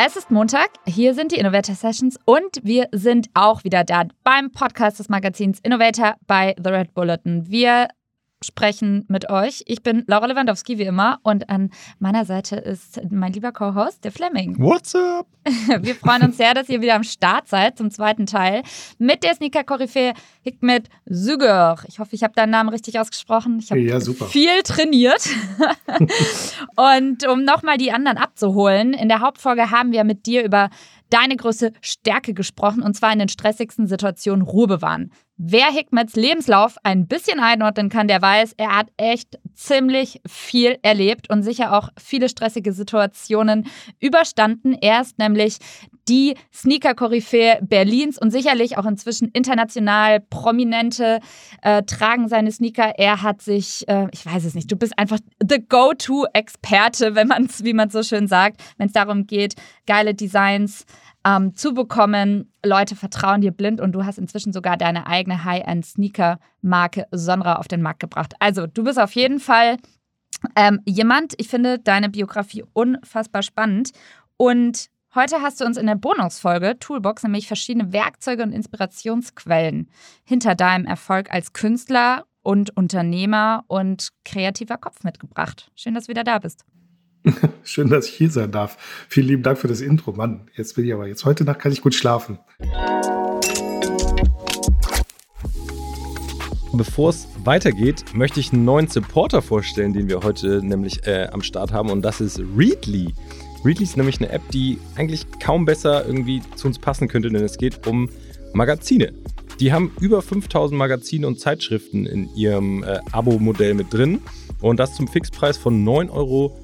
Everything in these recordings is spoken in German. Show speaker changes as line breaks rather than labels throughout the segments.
Es ist Montag, hier sind die Innovator Sessions und wir sind auch wieder da beim Podcast des Magazins Innovator bei The Red Bulletin. Wir sprechen mit euch. Ich bin Laura Lewandowski, wie immer, und an meiner Seite ist mein lieber Co-Host, der Fleming.
What's up?
Wir freuen uns sehr, dass ihr wieder am Start seid zum zweiten Teil mit der Sneaker-Koryphäe Hikmet Süger. Ich hoffe, ich habe deinen Namen richtig ausgesprochen. Ich habe
ja,
viel trainiert. und um nochmal die anderen abzuholen, in der Hauptfolge haben wir mit dir über deine größte Stärke gesprochen, und zwar in den stressigsten Situationen Ruhe bewahren. Wer Hickmets Lebenslauf ein bisschen einordnen kann, der weiß, er hat echt ziemlich viel erlebt und sicher auch viele stressige Situationen überstanden. Er ist nämlich die Sneaker-Koryphäe Berlins und sicherlich auch inzwischen international prominente äh, tragen seine Sneaker. Er hat sich, äh, ich weiß es nicht, du bist einfach the Go-To-Experte, wenn man es, wie man so schön sagt, wenn es darum geht, geile Designs ähm, zu bekommen. Leute vertrauen dir blind und du hast inzwischen sogar deine eigene High-End-Sneaker-Marke Sonra auf den Markt gebracht. Also, du bist auf jeden Fall ähm, jemand, ich finde deine Biografie unfassbar spannend und Heute hast du uns in der Bonusfolge Toolbox nämlich verschiedene Werkzeuge und Inspirationsquellen hinter deinem Erfolg als Künstler und Unternehmer und kreativer Kopf mitgebracht. Schön, dass du wieder da bist.
Schön, dass ich hier sein darf. Vielen lieben Dank für das Intro. Mann, jetzt bin ich aber jetzt heute Nacht kann ich gut schlafen.
Bevor es weitergeht, möchte ich einen neuen Supporter vorstellen, den wir heute nämlich äh, am Start haben und das ist Readly. Readly ist nämlich eine App, die eigentlich kaum besser irgendwie zu uns passen könnte, denn es geht um Magazine. Die haben über 5000 Magazine und Zeitschriften in ihrem äh, Abo-Modell mit drin und das zum Fixpreis von 9,99 Euro.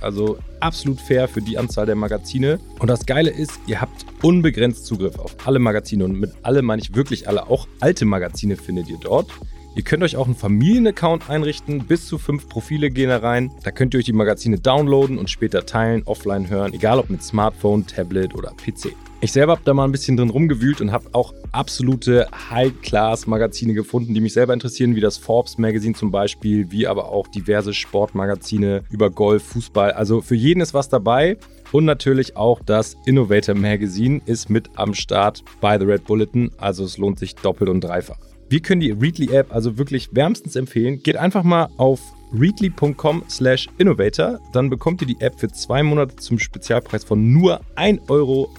Also absolut fair für die Anzahl der Magazine. Und das Geile ist, ihr habt unbegrenzt Zugriff auf alle Magazine und mit alle meine ich wirklich alle. Auch alte Magazine findet ihr dort. Ihr könnt euch auch einen Familienaccount einrichten, bis zu fünf Profile gehen da rein. Da könnt ihr euch die Magazine downloaden und später teilen, offline hören, egal ob mit Smartphone, Tablet oder PC. Ich selber habe da mal ein bisschen drin rumgewühlt und habe auch absolute High-Class-Magazine gefunden, die mich selber interessieren, wie das Forbes Magazine zum Beispiel, wie aber auch diverse Sportmagazine über Golf, Fußball. Also für jeden ist was dabei. Und natürlich auch das Innovator Magazine ist mit am Start bei The Red Bulletin. Also es lohnt sich doppelt und dreifach. Wir können die Readly-App also wirklich wärmstens empfehlen. Geht einfach mal auf readly.com slash innovator. Dann bekommt ihr die App für zwei Monate zum Spezialpreis von nur 1,99 Euro.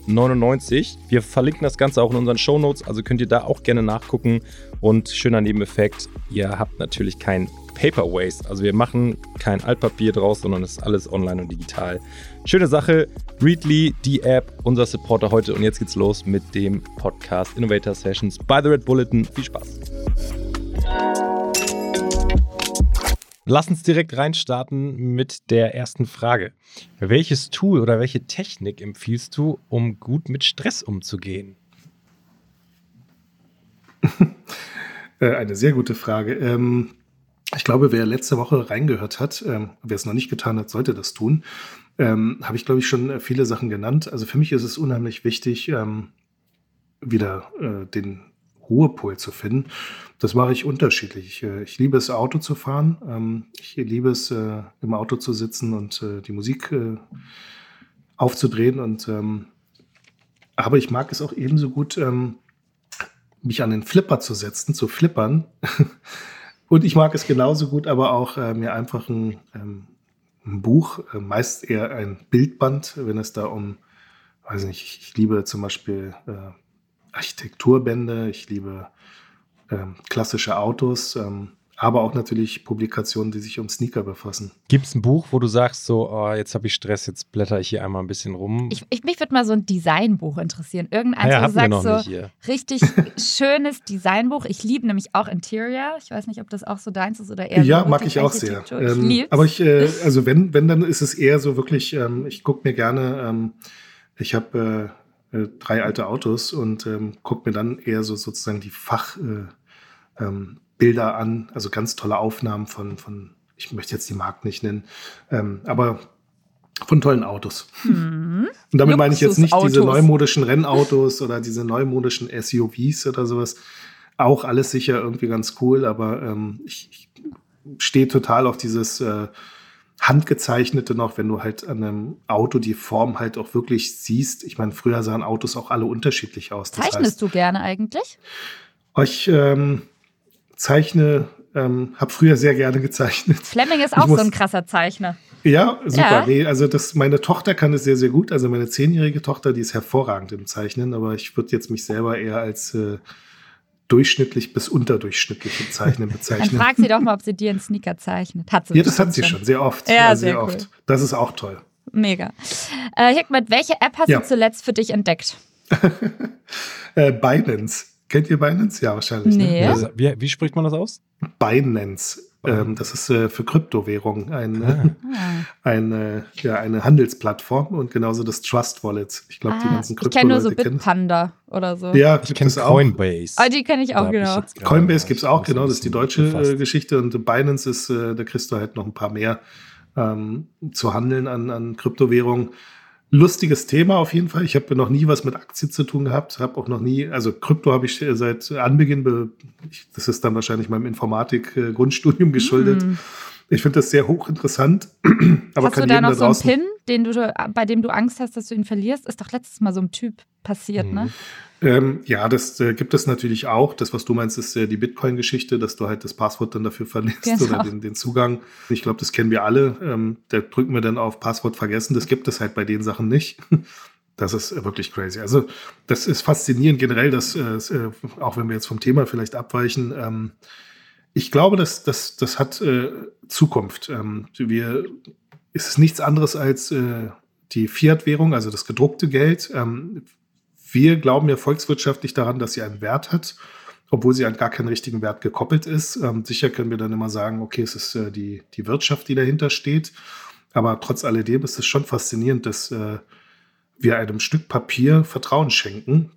Wir verlinken das Ganze auch in unseren Show Notes, also könnt ihr da auch gerne nachgucken. Und schöner Nebeneffekt, ihr habt natürlich kein Paper Waste. Also wir machen kein Altpapier draus, sondern es ist alles online und digital. Schöne Sache. Readly, die App, unser Supporter heute. Und jetzt geht's los mit dem Podcast Innovator Sessions bei The Red Bulletin. Viel Spaß. Lass uns direkt reinstarten mit der ersten Frage. Welches Tool oder welche Technik empfiehlst du, um gut mit Stress umzugehen?
Äh, eine sehr gute Frage. Ähm, ich glaube, wer letzte Woche reingehört hat, ähm, wer es noch nicht getan hat, sollte das tun. Ähm, Habe ich, glaube ich, schon äh, viele Sachen genannt. Also für mich ist es unheimlich wichtig, ähm, wieder äh, den Ruhepol zu finden. Das mache ich unterschiedlich. Ich, äh, ich liebe es, Auto zu fahren. Ähm, ich liebe es, äh, im Auto zu sitzen und äh, die Musik äh, aufzudrehen. Und ähm, aber ich mag es auch ebenso gut, ähm, mich an den Flipper zu setzen, zu flippern. Und ich mag es genauso gut, aber auch äh, mir einfach ein, ähm, ein Buch, äh, meist eher ein Bildband, wenn es da um, weiß nicht, ich, ich liebe zum Beispiel äh, Architekturbände, ich liebe ähm, klassische Autos. Ähm, aber auch natürlich Publikationen, die sich um Sneaker befassen.
Gibt es ein Buch, wo du sagst, so, oh, jetzt habe ich Stress, jetzt blätter ich hier einmal ein bisschen rum?
Ich, ich mich würde mal so ein Designbuch interessieren. Irgendein, ja, wo du sagst, so richtig schönes Designbuch. Ich liebe nämlich auch Interior. Ich weiß nicht, ob das auch so deins ist oder eher
Ja, so mag ich auch sehr. Ähm, ich aber ich, äh, also wenn, wenn, dann ist es eher so wirklich, ähm, ich gucke mir gerne, ähm, ich habe äh, äh, drei alte Autos und ähm, gucke mir dann eher so sozusagen die Fach äh, ähm, Bilder an, also ganz tolle Aufnahmen von, von ich möchte jetzt die Marken nicht nennen, ähm, aber von tollen Autos. Mhm. Und damit meine ich jetzt nicht diese neumodischen Rennautos oder diese neumodischen SUVs oder sowas. Auch alles sicher irgendwie ganz cool, aber ähm, ich, ich stehe total auf dieses äh, handgezeichnete noch, wenn du halt an einem Auto die Form halt auch wirklich siehst. Ich meine, früher sahen Autos auch alle unterschiedlich aus.
Das Zeichnest heißt, du gerne eigentlich?
Ich ähm, zeichne, ähm, habe früher sehr gerne gezeichnet.
Fleming ist auch muss, so ein krasser Zeichner.
Ja, super. Ja. Nee, also das, meine Tochter kann es sehr, sehr gut. Also meine zehnjährige Tochter, die ist hervorragend im Zeichnen, aber ich würde jetzt mich selber eher als äh, durchschnittlich bis unterdurchschnittlich im Zeichnen bezeichnen.
Dann frag sie doch mal, ob sie dir einen Sneaker zeichnet.
Hat sie ja, das hat sie schon, sehr oft.
Ja, sehr, sehr cool. oft.
Das ist auch toll.
Mega. Äh, Hikmet, welche App hast ja. du zuletzt für dich entdeckt?
äh, Binance. Kennt ihr Binance? Ja, wahrscheinlich.
Ne? Nee.
Ne? Also, wie, wie, spricht man das aus?
Binance. Ähm, das ist äh, für Kryptowährungen ein, ah. eine, ja, eine Handelsplattform und genauso das Trust Wallet. Ich glaube, ah, die ganzen
Krypto. Ich kenne nur so Bitpanda oder so.
Ja,
ich kenne Coinbase.
Ah, die kenne ich auch, genau.
Ich Coinbase gibt es auch, genau. Das ist die deutsche äh, Geschichte und Binance ist, äh, da kriegst du halt noch ein paar mehr ähm, zu handeln an, an Kryptowährungen lustiges Thema auf jeden Fall. Ich habe noch nie was mit Aktien zu tun gehabt, habe auch noch nie, also Krypto habe ich seit Anbeginn, das ist dann wahrscheinlich meinem Informatik-Grundstudium geschuldet. Mm. Ich finde das sehr hochinteressant.
aber hast du da noch da so einen Pin, den du, bei dem du Angst hast, dass du ihn verlierst? Ist doch letztes Mal so ein Typ passiert, mhm. ne?
Ähm, ja, das äh, gibt es natürlich auch. Das, was du meinst, ist äh, die Bitcoin-Geschichte, dass du halt das Passwort dann dafür verlierst genau. oder den, den, Zugang. Ich glaube, das kennen wir alle. Ähm, da drücken wir dann auf Passwort vergessen. Das gibt es halt bei den Sachen nicht. Das ist wirklich crazy. Also, das ist faszinierend generell, dass, äh, äh, auch wenn wir jetzt vom Thema vielleicht abweichen, ähm, ich glaube, dass das, das hat äh, Zukunft. Ähm, wir, ist es nichts anderes als äh, die Fiat-Währung, also das gedruckte Geld. Ähm, wir glauben ja volkswirtschaftlich daran, dass sie einen Wert hat, obwohl sie an gar keinen richtigen Wert gekoppelt ist. Ähm, sicher können wir dann immer sagen, okay, es ist äh, die, die Wirtschaft, die dahinter steht. Aber trotz alledem ist es schon faszinierend, dass äh, wir einem Stück Papier Vertrauen schenken.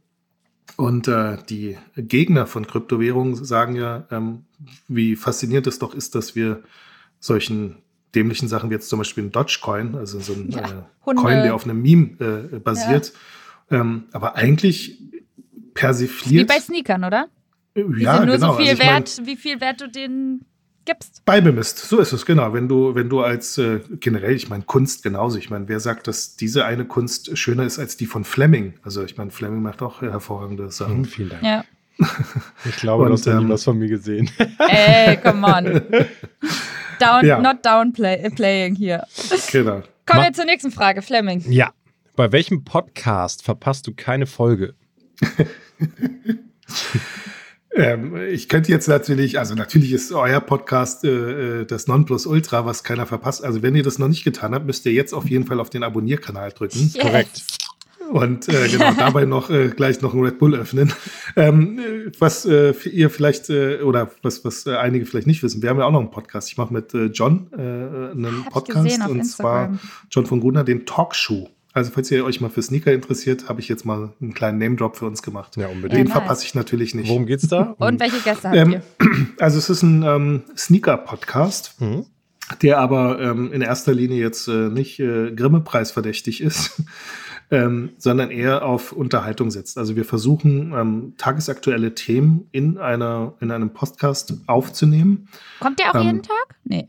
Und äh, die Gegner von Kryptowährungen sagen ja, ähm, wie faszinierend es doch ist, dass wir solchen dämlichen Sachen wie jetzt zum Beispiel ein Dogecoin, also so ein ja, äh, Coin, der auf einem Meme äh, basiert, ja ähm, aber eigentlich persifliert.
Wie bei Sneakern, oder?
Äh, ja,
sind nur
genau.
so viel also Wert, mein, wie viel Wert du denen gibst.
Beibemisst, so ist es, genau. Wenn du, wenn du als äh, generell, ich meine, Kunst genauso. Ich meine, wer sagt, dass diese eine Kunst schöner ist als die von Fleming? Also ich meine, Fleming macht auch hervorragende Sachen.
Hm, vielen Dank.
Ja.
Ich glaube, Und, du hast ähm, was von mir gesehen.
Ey, come on. Down, ja. Not downplaying hier. Genau. Kommen wir zur nächsten Frage, Fleming.
Ja. Bei welchem Podcast verpasst du keine Folge?
ähm, ich könnte jetzt natürlich, also natürlich ist euer Podcast äh, äh, das Nonplusultra, was keiner verpasst. Also wenn ihr das noch nicht getan habt, müsst ihr jetzt auf jeden Fall auf den Abonnierkanal drücken.
Yes.
Korrekt.
Und äh, genau, dabei noch äh, gleich noch ein Red Bull öffnen. Ähm, was äh, ihr vielleicht, äh, oder was, was äh, einige vielleicht nicht wissen, wir haben ja auch noch einen Podcast. Ich mache mit äh, John äh, einen Hab Podcast und Instagram. zwar John von Gruner, den Talkshow. Also, falls ihr euch mal für Sneaker interessiert, habe ich jetzt mal einen kleinen Name-Drop für uns gemacht.
Ja, unbedingt.
Den
ja,
verpasse ich natürlich nicht.
Worum geht's da?
Und welche Gäste habt ähm, ihr?
Also, es ist ein ähm, Sneaker-Podcast, mhm. der aber ähm, in erster Linie jetzt äh, nicht äh, Grimme-Preis verdächtig ist, ähm, sondern eher auf Unterhaltung setzt. Also, wir versuchen, ähm, tagesaktuelle Themen in, einer, in einem Podcast aufzunehmen.
Kommt der auch jeden ähm, Tag? Nee.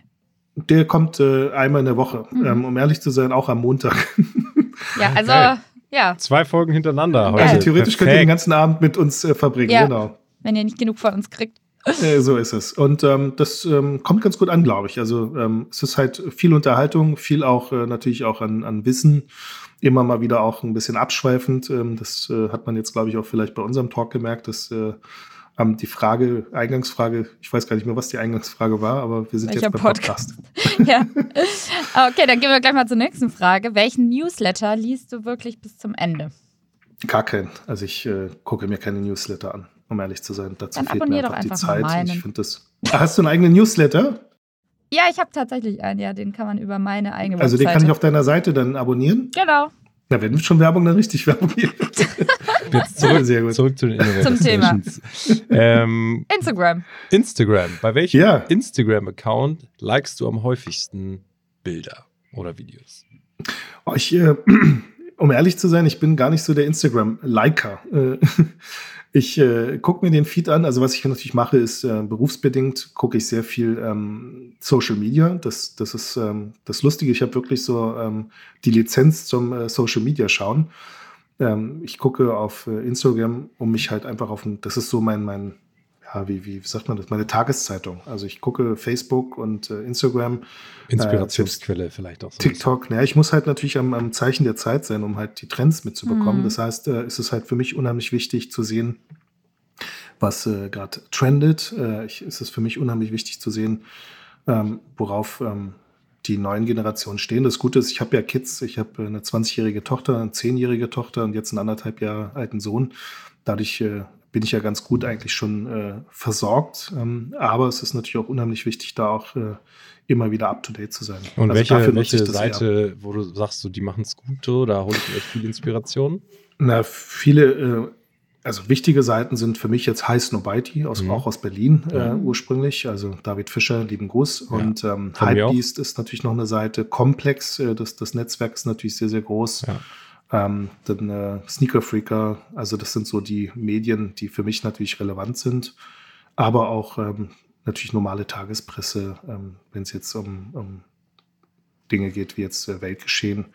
Der kommt äh, einmal in der Woche. Mhm. Ähm, um ehrlich zu sein, auch am Montag.
Ja, also, Geil. ja.
Zwei Folgen hintereinander heute.
Also theoretisch Perfekt. könnt ihr den ganzen Abend mit uns äh, verbringen, ja. genau.
Wenn ihr nicht genug von uns kriegt.
Äh, so ist es. Und ähm, das ähm, kommt ganz gut an, glaube ich. Also ähm, es ist halt viel Unterhaltung, viel auch äh, natürlich auch an, an Wissen. Immer mal wieder auch ein bisschen abschweifend. Ähm, das äh, hat man jetzt, glaube ich, auch vielleicht bei unserem Talk gemerkt, dass äh, ähm, die Frage, Eingangsfrage, ich weiß gar nicht mehr, was die Eingangsfrage war, aber wir sind Welcher jetzt beim Podcast. Podcast.
ja. Okay, dann gehen wir gleich mal zur nächsten Frage. Welchen Newsletter liest du wirklich bis zum Ende?
Gar keinen. Also ich äh, gucke mir keine Newsletter an, um ehrlich zu sein. Dazu
dann
fehlt mir einfach,
einfach
die Zeit. Ich finde das. Ah, hast du einen eigenen Newsletter?
Ja, ich habe tatsächlich einen, ja, den kann man über meine eigene
Also den kann ich auf deiner Seite dann abonnieren?
Genau.
Na, wenn schon Werbung, dann richtig Werbung.
Jetzt zurück, Sehr gut. zurück zu den
Zum Thema.
Ähm,
Instagram.
Instagram. Bei welchem ja. Instagram-Account likest du am häufigsten Bilder oder Videos?
Oh, ich, äh, um ehrlich zu sein, ich bin gar nicht so der Instagram-Liker. Äh, Ich äh, gucke mir den Feed an. Also was ich natürlich mache, ist äh, berufsbedingt gucke ich sehr viel ähm, Social Media. Das, das ist ähm, das Lustige. Ich habe wirklich so ähm, die Lizenz zum äh, Social Media schauen. Ähm, ich gucke auf äh, Instagram, um mich halt einfach auf ein, das ist so mein, mein ja, wie, wie, sagt man das, meine Tageszeitung. Also ich gucke Facebook und äh, Instagram.
Inspirationsquelle äh, vielleicht auch. So
TikTok. Naja, ich muss halt natürlich am, am, Zeichen der Zeit sein, um halt die Trends mitzubekommen. Mhm. Das heißt, äh, ist es halt für mich unheimlich wichtig zu sehen, was äh, gerade trendet. Äh, ich, ist es für mich unheimlich wichtig zu sehen, ähm, worauf ähm, die neuen Generationen stehen. Das Gute ist, ich habe ja Kids, ich habe äh, eine 20-jährige Tochter, eine 10-jährige Tochter und jetzt einen anderthalb Jahre alten Sohn. Dadurch äh, bin ich ja ganz gut eigentlich schon äh, versorgt. Ähm, aber es ist natürlich auch unheimlich wichtig, da auch äh, immer wieder up to date zu sein.
Und also welche, welche Seite, eher. wo du sagst, so, die machen es gut, da hole ich echt viel Inspiration?
Na, viele, äh, also wichtige Seiten sind für mich jetzt Heiß Nobody, aus, mhm. auch aus Berlin äh, mhm. ursprünglich. Also David Fischer, lieben Gruß. Ja. Und ähm, Hypebeast ist natürlich noch eine Seite. Komplex, äh, das, das Netzwerk ist natürlich sehr, sehr groß. Ja. Ähm, dann äh, Sneaker Freaker, also das sind so die Medien, die für mich natürlich relevant sind, aber auch ähm, natürlich normale Tagespresse, ähm, wenn es jetzt um, um, Dinge geht wie jetzt äh, Weltgeschehen.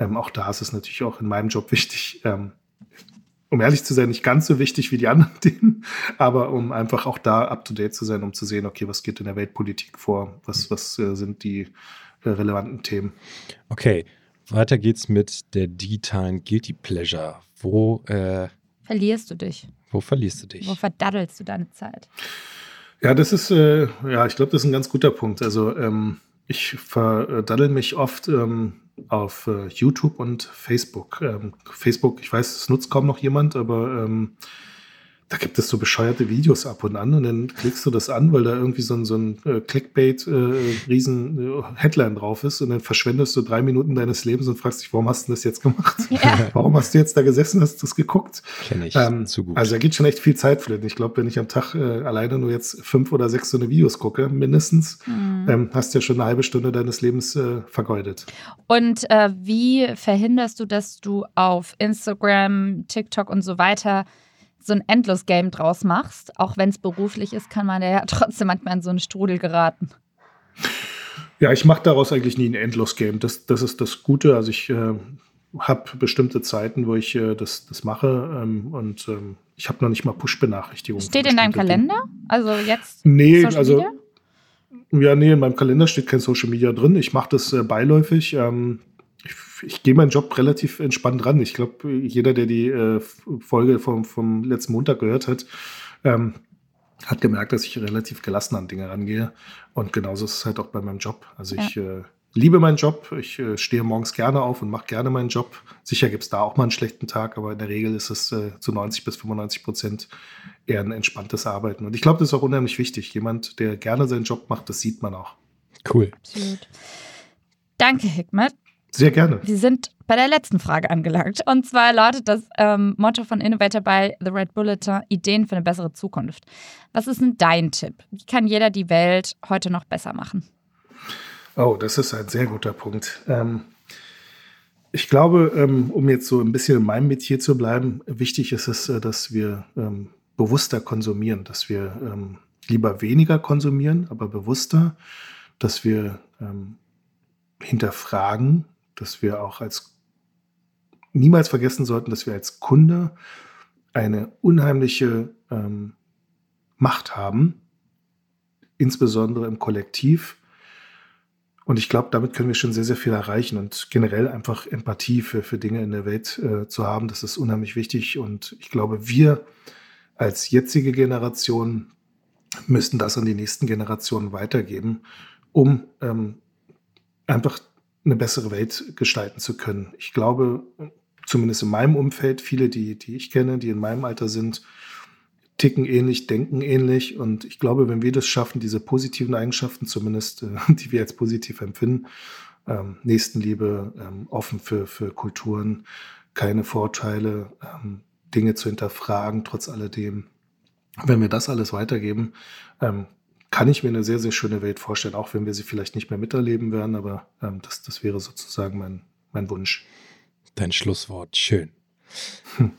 Ähm, auch da ist es natürlich auch in meinem Job wichtig, ähm, um ehrlich zu sein, nicht ganz so wichtig wie die anderen Themen, aber um einfach auch da up to date zu sein, um zu sehen, okay, was geht in der Weltpolitik vor, was, was äh, sind die äh, relevanten Themen.
Okay, weiter geht's mit der digitalen Guilty Pleasure. Wo äh,
verlierst du dich?
Wo verlierst du dich?
Wo verdaddelst du deine Zeit?
Ja, das ist, äh, ja, ich glaube, das ist ein ganz guter Punkt. Also ähm, ich verdaddel mich oft ähm, auf äh, YouTube und Facebook. Ähm, Facebook, ich weiß, es nutzt kaum noch jemand, aber ähm, da gibt es so bescheuerte Videos ab und an und dann klickst du das an, weil da irgendwie so ein, so ein äh, Clickbait-Riesen äh, äh, Headline drauf ist und dann verschwendest du drei Minuten deines Lebens und fragst dich, warum hast du das jetzt gemacht? Ja. Warum hast du jetzt da gesessen, hast du es geguckt?
Kenn ich ähm, zu gut.
Also da geht schon echt viel Zeit für Ich glaube, wenn ich am Tag äh, alleine nur jetzt fünf oder sechs so eine Videos gucke, mindestens, mhm. ähm, hast du ja schon eine halbe Stunde deines Lebens äh, vergeudet.
Und äh, wie verhinderst du, dass du auf Instagram, TikTok und so weiter so ein Endlos-Game draus machst. Auch wenn es beruflich ist, kann man ja trotzdem manchmal in so einen Strudel geraten.
Ja, ich mache daraus eigentlich nie ein Endlos-Game. Das, das ist das Gute. Also ich äh, habe bestimmte Zeiten, wo ich äh, das, das mache ähm, und ähm, ich habe noch nicht mal Push-Benachrichtigungen.
Steht in deinem Kalender? Also jetzt?
Nee, Social also Media? ja, nee, in meinem Kalender steht kein Social Media drin. Ich mache das äh, beiläufig. Ähm, ich ich gehe meinen Job relativ entspannt ran. Ich glaube, jeder, der die äh, Folge vom, vom letzten Montag gehört hat, ähm, hat gemerkt, dass ich relativ gelassen an Dinge rangehe. Und genauso ist es halt auch bei meinem Job. Also ja. ich äh, liebe meinen Job. Ich äh, stehe morgens gerne auf und mache gerne meinen Job. Sicher gibt es da auch mal einen schlechten Tag, aber in der Regel ist es äh, zu 90 bis 95 Prozent eher ein entspanntes Arbeiten. Und ich glaube, das ist auch unheimlich wichtig. Jemand, der gerne seinen Job macht, das sieht man auch.
Cool.
Absolut. Danke, Hikmet.
Sehr gerne.
Wir sind bei der letzten Frage angelangt. Und zwar lautet das ähm, Motto von Innovator bei The Red Bulletin: Ideen für eine bessere Zukunft. Was ist denn dein Tipp? Wie kann jeder die Welt heute noch besser machen?
Oh, das ist ein sehr guter Punkt. Ähm, ich glaube, ähm, um jetzt so ein bisschen in meinem Metier zu bleiben, wichtig ist es, äh, dass wir ähm, bewusster konsumieren, dass wir ähm, lieber weniger konsumieren, aber bewusster, dass wir ähm, hinterfragen, dass wir auch als niemals vergessen sollten, dass wir als Kunde eine unheimliche ähm, Macht haben, insbesondere im Kollektiv. Und ich glaube, damit können wir schon sehr, sehr viel erreichen und generell einfach Empathie für, für Dinge in der Welt äh, zu haben. Das ist unheimlich wichtig. Und ich glaube, wir als jetzige Generation müssen das an die nächsten Generationen weitergeben, um ähm, einfach eine bessere Welt gestalten zu können. Ich glaube, zumindest in meinem Umfeld, viele, die, die ich kenne, die in meinem Alter sind, ticken ähnlich, denken ähnlich. Und ich glaube, wenn wir das schaffen, diese positiven Eigenschaften, zumindest äh, die wir als positiv empfinden, ähm, Nächstenliebe, ähm, offen für, für Kulturen, keine Vorteile, ähm, Dinge zu hinterfragen, trotz alledem. Wenn wir das alles weitergeben, ähm, kann ich mir eine sehr, sehr schöne Welt vorstellen, auch wenn wir sie vielleicht nicht mehr miterleben werden, aber ähm, das, das wäre sozusagen mein, mein Wunsch.
Dein Schlusswort, schön.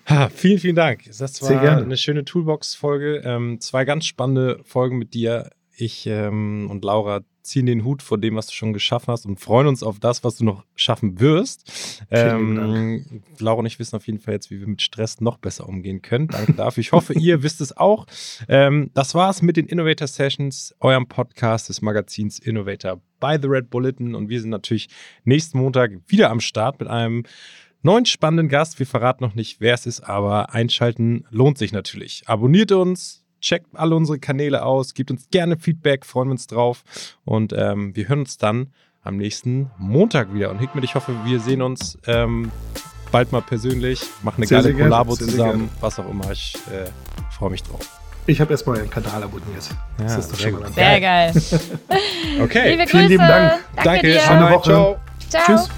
Ha, vielen, vielen Dank. Das
Sehr
war
gerne.
eine schöne Toolbox-Folge. Ähm, zwei ganz spannende Folgen mit dir. Ich ähm, und Laura ziehen den Hut vor dem, was du schon geschaffen hast und freuen uns auf das, was du noch schaffen wirst. Ähm, Laura und ich wissen auf jeden Fall jetzt, wie wir mit Stress noch besser umgehen können. Danke dafür. Ich hoffe, ihr wisst es auch. Ähm, das war's mit den Innovator Sessions, eurem Podcast des Magazins Innovator by The Red Bulletin. Und wir sind natürlich nächsten Montag wieder am Start mit einem neuen spannenden Gast. Wir verraten noch nicht, wer es ist, aber einschalten lohnt sich natürlich. Abonniert uns, checkt alle unsere Kanäle aus, gebt uns gerne Feedback, freuen wir uns drauf. Und ähm, wir hören uns dann am nächsten Montag wieder. Und Hickmet, ich hoffe, wir sehen uns ähm, bald mal persönlich, machen eine
Sehr,
geile
sehr gerne,
Kollabo
sehr, sehr
zusammen,
gerne.
was auch immer. Ich äh, freue mich drauf.
Ich habe erstmal einen Kanal abonniert. Das
Ja,
ist doch
sehr
schon mal
Sehr geil.
Okay,
Liebe
Vielen
Grüße.
lieben Dank.
Danke,
danke,
dir.
Schöne Woche.
ciao.
Ciao.
Tschüss.